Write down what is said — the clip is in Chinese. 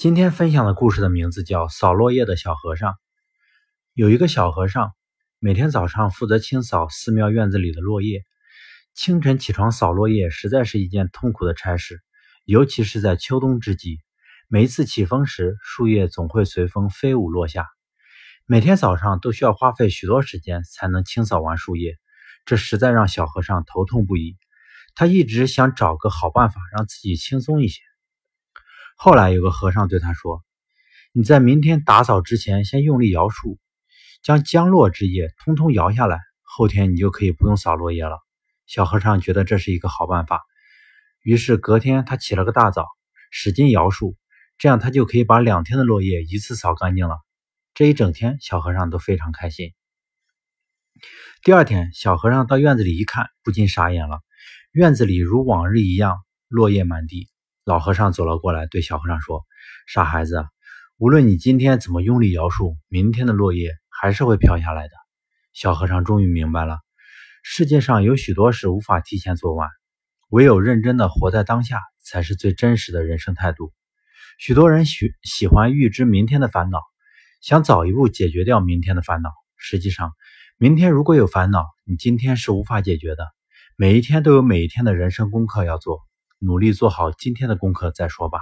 今天分享的故事的名字叫《扫落叶的小和尚》。有一个小和尚，每天早上负责清扫寺庙院子里的落叶。清晨起床扫落叶，实在是一件痛苦的差事，尤其是在秋冬之际。每一次起风时，树叶总会随风飞舞落下。每天早上都需要花费许多时间才能清扫完树叶，这实在让小和尚头痛不已。他一直想找个好办法，让自己轻松一些。后来有个和尚对他说：“你在明天打扫之前，先用力摇树，将将落之叶通通摇下来，后天你就可以不用扫落叶了。”小和尚觉得这是一个好办法，于是隔天他起了个大早，使劲摇树，这样他就可以把两天的落叶一次扫干净了。这一整天，小和尚都非常开心。第二天，小和尚到院子里一看，不禁傻眼了，院子里如往日一样，落叶满地。老和尚走了过来，对小和尚说：“傻孩子，无论你今天怎么用力摇树，明天的落叶还是会飘下来的。”小和尚终于明白了，世界上有许多事无法提前做完，唯有认真的活在当下，才是最真实的人生态度。许多人喜喜欢预知明天的烦恼，想早一步解决掉明天的烦恼。实际上，明天如果有烦恼，你今天是无法解决的。每一天都有每一天的人生功课要做。努力做好今天的功课再说吧。